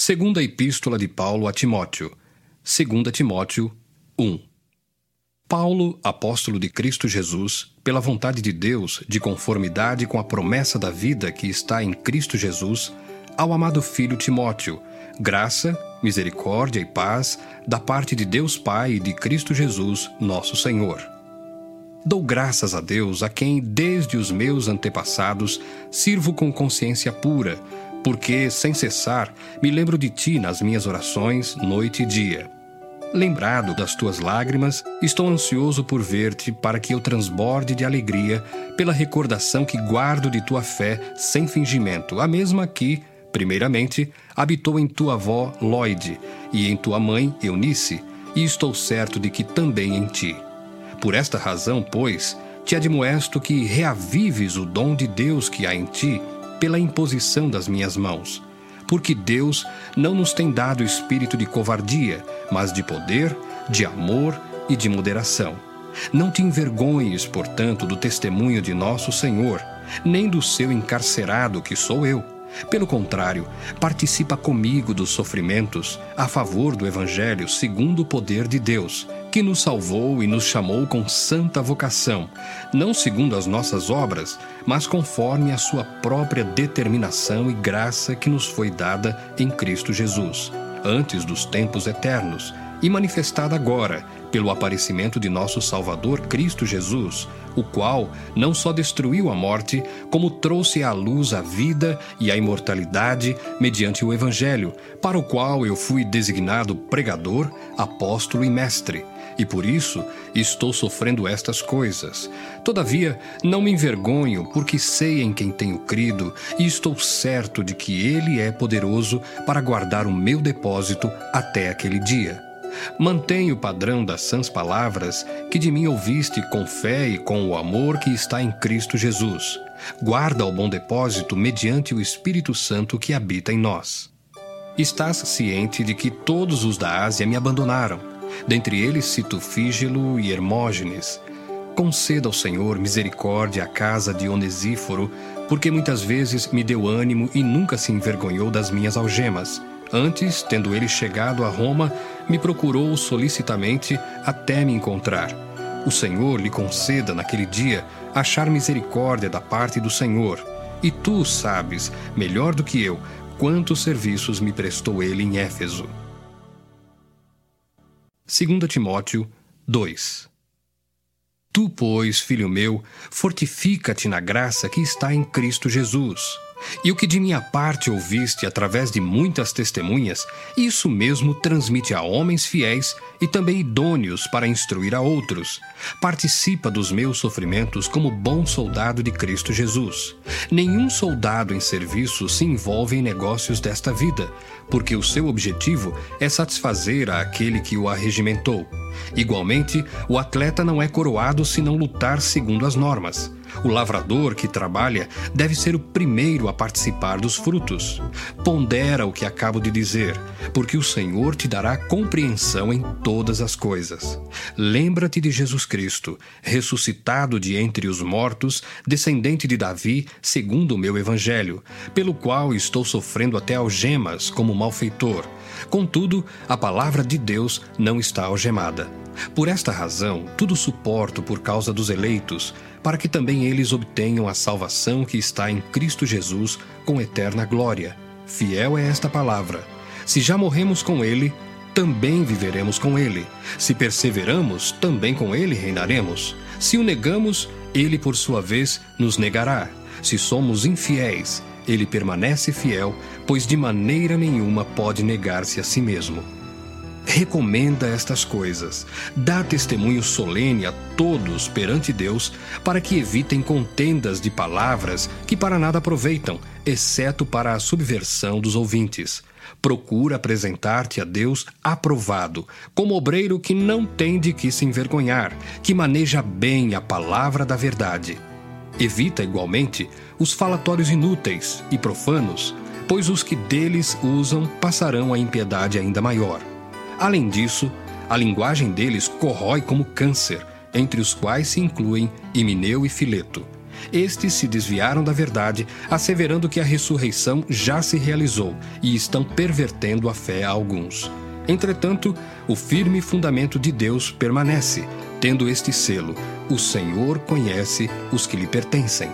Segunda Epístola de Paulo a Timóteo. 2 Timóteo 1. Paulo, apóstolo de Cristo Jesus, pela vontade de Deus, de conformidade com a promessa da vida que está em Cristo Jesus, ao amado filho Timóteo, graça, misericórdia e paz da parte de Deus Pai e de Cristo Jesus, nosso Senhor. Dou graças a Deus a quem, desde os meus antepassados, sirvo com consciência pura, porque, sem cessar, me lembro de ti nas minhas orações, noite e dia. Lembrado das tuas lágrimas, estou ansioso por ver-te para que eu transborde de alegria pela recordação que guardo de tua fé sem fingimento, a mesma que, primeiramente, habitou em tua avó Lloyd e em tua mãe Eunice, e estou certo de que também em ti. Por esta razão, pois, te admoesto que reavives o dom de Deus que há em ti pela imposição das minhas mãos. Porque Deus não nos tem dado espírito de covardia, mas de poder, de amor e de moderação. Não te envergonhes, portanto, do testemunho de nosso Senhor, nem do seu encarcerado, que sou eu. Pelo contrário, participa comigo dos sofrimentos a favor do Evangelho segundo o poder de Deus que nos salvou e nos chamou com santa vocação, não segundo as nossas obras, mas conforme a sua própria determinação e graça que nos foi dada em Cristo Jesus, antes dos tempos eternos, e manifestada agora pelo aparecimento de nosso Salvador Cristo Jesus, o qual não só destruiu a morte, como trouxe à luz a vida e a imortalidade mediante o Evangelho, para o qual eu fui designado pregador, apóstolo e mestre e por isso estou sofrendo estas coisas. Todavia, não me envergonho, porque sei em quem tenho crido e estou certo de que Ele é poderoso para guardar o meu depósito até aquele dia. Mantenha o padrão das sãs palavras que de mim ouviste com fé e com o amor que está em Cristo Jesus. Guarda o bom depósito mediante o Espírito Santo que habita em nós. Estás ciente de que todos os da Ásia me abandonaram Dentre eles cito Fígelo e Hermógenes. Conceda ao Senhor misericórdia à casa de Onesíforo, porque muitas vezes me deu ânimo e nunca se envergonhou das minhas algemas. Antes, tendo ele chegado a Roma, me procurou solicitamente até me encontrar. O Senhor lhe conceda naquele dia achar misericórdia da parte do Senhor. E tu sabes, melhor do que eu, quantos serviços me prestou ele em Éfeso. 2 Timóteo 2 Tu, pois, filho meu, fortifica-te na graça que está em Cristo Jesus. E o que de minha parte ouviste através de muitas testemunhas, isso mesmo transmite a homens fiéis e também idôneos para instruir a outros. Participa dos meus sofrimentos como bom soldado de Cristo Jesus. Nenhum soldado em serviço se envolve em negócios desta vida, porque o seu objetivo é satisfazer a aquele que o arregimentou. Igualmente, o atleta não é coroado se não lutar segundo as normas. O lavrador que trabalha deve ser o primeiro a participar dos frutos. Pondera o que acabo de dizer, porque o Senhor te dará compreensão em todas as coisas. Lembra-te de Jesus Cristo, ressuscitado de entre os mortos, descendente de Davi, segundo o meu evangelho, pelo qual estou sofrendo até algemas como malfeitor. Contudo, a palavra de Deus não está algemada. Por esta razão, tudo suporto por causa dos eleitos, para que também eles obtenham a salvação que está em Cristo Jesus com eterna glória. Fiel é esta palavra. Se já morremos com ele, também viveremos com ele. Se perseveramos, também com ele reinaremos. Se o negamos, ele por sua vez nos negará. Se somos infiéis, ele permanece fiel, pois de maneira nenhuma pode negar-se a si mesmo. Recomenda estas coisas, dá testemunho solene a todos perante Deus, para que evitem contendas de palavras que para nada aproveitam, exceto para a subversão dos ouvintes. Procura apresentar-te a Deus aprovado, como obreiro que não tem de que se envergonhar, que maneja bem a palavra da verdade. Evita igualmente os falatórios inúteis e profanos, pois os que deles usam passarão a impiedade ainda maior. Além disso, a linguagem deles corrói como câncer, entre os quais se incluem Himeneu e Fileto. Estes se desviaram da verdade, asseverando que a ressurreição já se realizou e estão pervertendo a fé a alguns. Entretanto, o firme fundamento de Deus permanece, tendo este selo: o Senhor conhece os que lhe pertencem.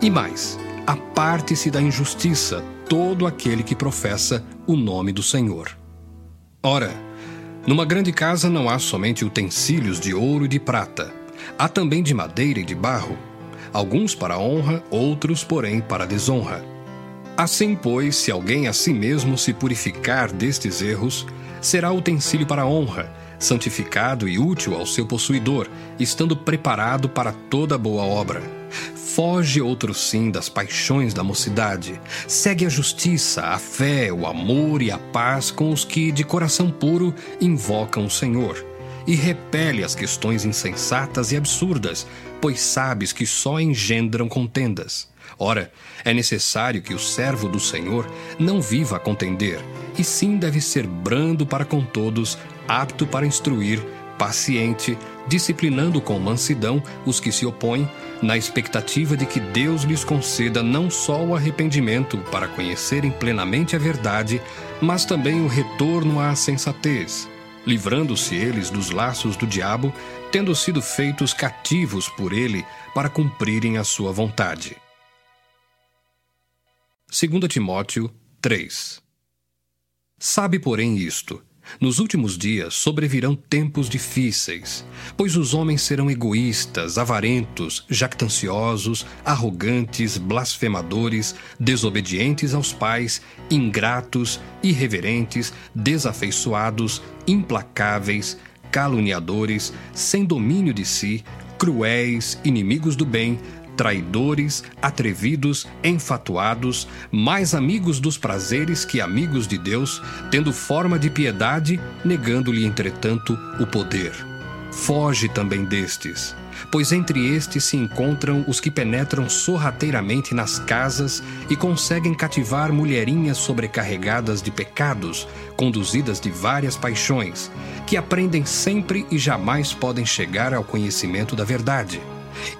E mais, aparte-se da injustiça todo aquele que professa o nome do Senhor. Ora, numa grande casa não há somente utensílios de ouro e de prata, há também de madeira e de barro, alguns para honra, outros, porém, para desonra. Assim, pois, se alguém a si mesmo se purificar destes erros, será utensílio para honra, santificado e útil ao seu possuidor, estando preparado para toda boa obra. Foge outro sim das paixões da mocidade. Segue a justiça, a fé, o amor e a paz com os que, de coração puro, invocam o Senhor. E repele as questões insensatas e absurdas, pois sabes que só engendram contendas. Ora, é necessário que o servo do Senhor não viva a contender, e sim deve ser brando para com todos, apto para instruir, paciente, disciplinando com mansidão os que se opõem, na expectativa de que Deus lhes conceda não só o arrependimento para conhecerem plenamente a verdade, mas também o retorno à sensatez, livrando-se eles dos laços do diabo, tendo sido feitos cativos por ele para cumprirem a sua vontade. 2 Timóteo 3 Sabe, porém, isto nos últimos dias sobrevirão tempos difíceis, pois os homens serão egoístas, avarentos, jactanciosos, arrogantes, blasfemadores, desobedientes aos pais, ingratos, irreverentes, desafeiçoados, implacáveis, caluniadores, sem domínio de si, cruéis, inimigos do bem, traidores, atrevidos, enfatuados, mais amigos dos prazeres que amigos de Deus, tendo forma de piedade, negando-lhe, entretanto, o poder. Foge também destes, pois entre estes se encontram os que penetram sorrateiramente nas casas e conseguem cativar mulherinhas sobrecarregadas de pecados, conduzidas de várias paixões, que aprendem sempre e jamais podem chegar ao conhecimento da verdade.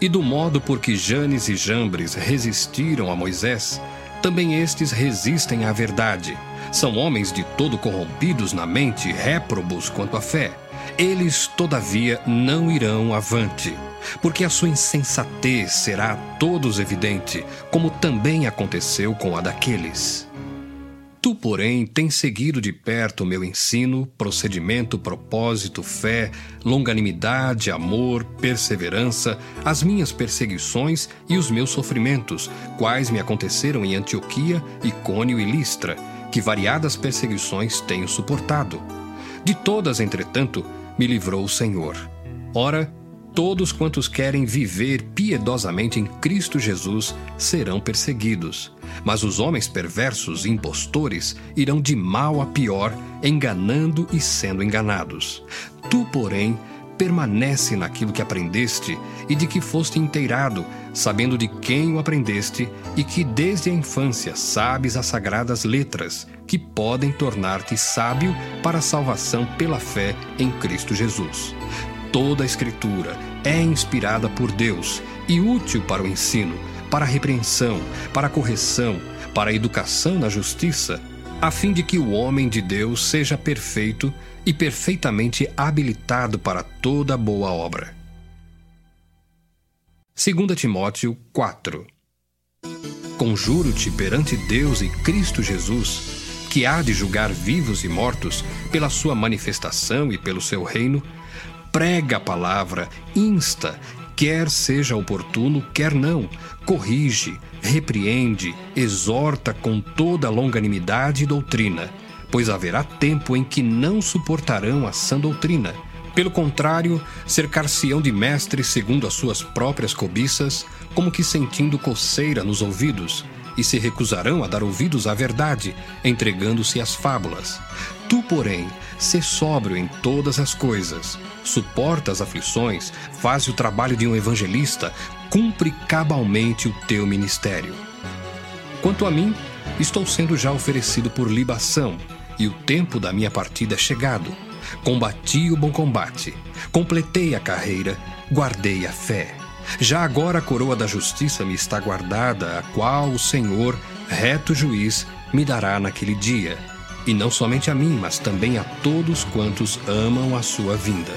E do modo por que Janes e Jambres resistiram a Moisés, também estes resistem à verdade. São homens de todo corrompidos na mente, réprobos quanto à fé. Eles, todavia, não irão avante, porque a sua insensatez será a todos evidente, como também aconteceu com a daqueles. Tu, porém, tens seguido de perto o meu ensino, procedimento, propósito, fé, longanimidade, amor, perseverança, as minhas perseguições e os meus sofrimentos, quais me aconteceram em Antioquia, Icônio e Listra, que variadas perseguições tenho suportado. De todas, entretanto, me livrou o Senhor. Ora, Todos quantos querem viver piedosamente em Cristo Jesus serão perseguidos, mas os homens perversos e impostores irão de mal a pior, enganando e sendo enganados. Tu, porém, permanece naquilo que aprendeste e de que foste inteirado, sabendo de quem o aprendeste e que desde a infância sabes as sagradas letras, que podem tornar-te sábio para a salvação pela fé em Cristo Jesus. Toda a Escritura é inspirada por Deus e útil para o ensino, para a repreensão, para a correção, para a educação na justiça, a fim de que o homem de Deus seja perfeito e perfeitamente habilitado para toda boa obra. 2 Timóteo 4 Conjuro-te perante Deus e Cristo Jesus, que há de julgar vivos e mortos pela sua manifestação e pelo seu reino, prega a palavra, insta, quer seja oportuno, quer não, corrige, repreende, exorta com toda longanimidade e doutrina. pois haverá tempo em que não suportarão a sã doutrina. Pelo contrário, cercar-se-ão de mestres segundo as suas próprias cobiças, como que sentindo coceira nos ouvidos, e se recusarão a dar ouvidos à verdade, entregando-se às fábulas. Tu, porém, sê sóbrio em todas as coisas, suporta as aflições, faz o trabalho de um evangelista, cumpre cabalmente o teu ministério. Quanto a mim, estou sendo já oferecido por libação, e o tempo da minha partida é chegado. Combati o bom combate, completei a carreira, guardei a fé. Já agora a coroa da justiça me está guardada, a qual o Senhor, reto juiz, me dará naquele dia, e não somente a mim, mas também a todos quantos amam a sua vinda.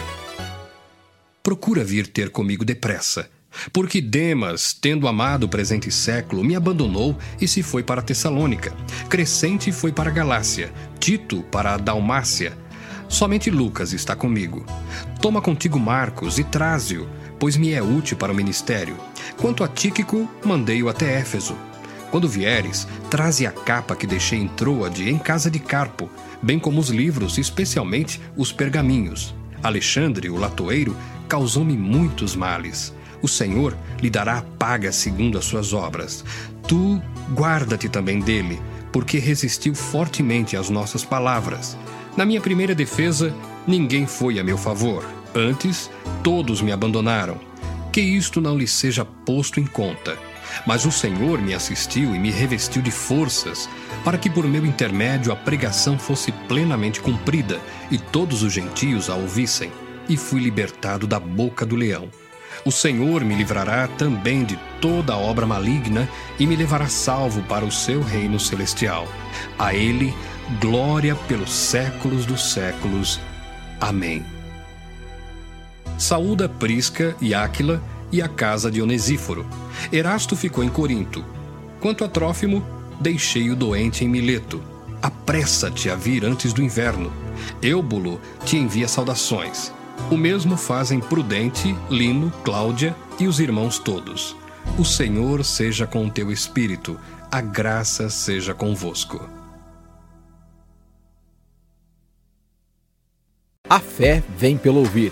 Procura vir ter comigo depressa, porque Demas, tendo amado o presente século, me abandonou e se foi para Tessalônica. Crescente foi para Galácia, Tito para a Dalmácia. Somente Lucas está comigo. Toma contigo Marcos e traze-o, pois me é útil para o ministério. Quanto a Tíquico, mandei-o até Éfeso. Quando vieres, traze a capa que deixei em Troade, em casa de Carpo, bem como os livros, especialmente os pergaminhos. Alexandre, o latoeiro, causou-me muitos males o Senhor lhe dará a paga segundo as suas obras. Tu guarda-te também dele, porque resistiu fortemente às nossas palavras. Na minha primeira defesa, ninguém foi a meu favor. Antes, todos me abandonaram. Que isto não lhe seja posto em conta. Mas o Senhor me assistiu e me revestiu de forças, para que por meu intermédio a pregação fosse plenamente cumprida e todos os gentios a ouvissem. E fui libertado da boca do leão. O Senhor me livrará também de toda obra maligna e me levará salvo para o seu reino celestial. A Ele, glória pelos séculos dos séculos. Amém. Saúda Prisca e Áquila e a casa de Onesíforo. Erasto ficou em Corinto. Quanto a Trófimo, deixei-o doente em Mileto. Apressa-te a vir antes do inverno. Eubulo te envia saudações. O mesmo fazem Prudente, Lino, Cláudia e os irmãos todos. O Senhor seja com o teu espírito, a graça seja convosco. A fé vem pelo ouvir.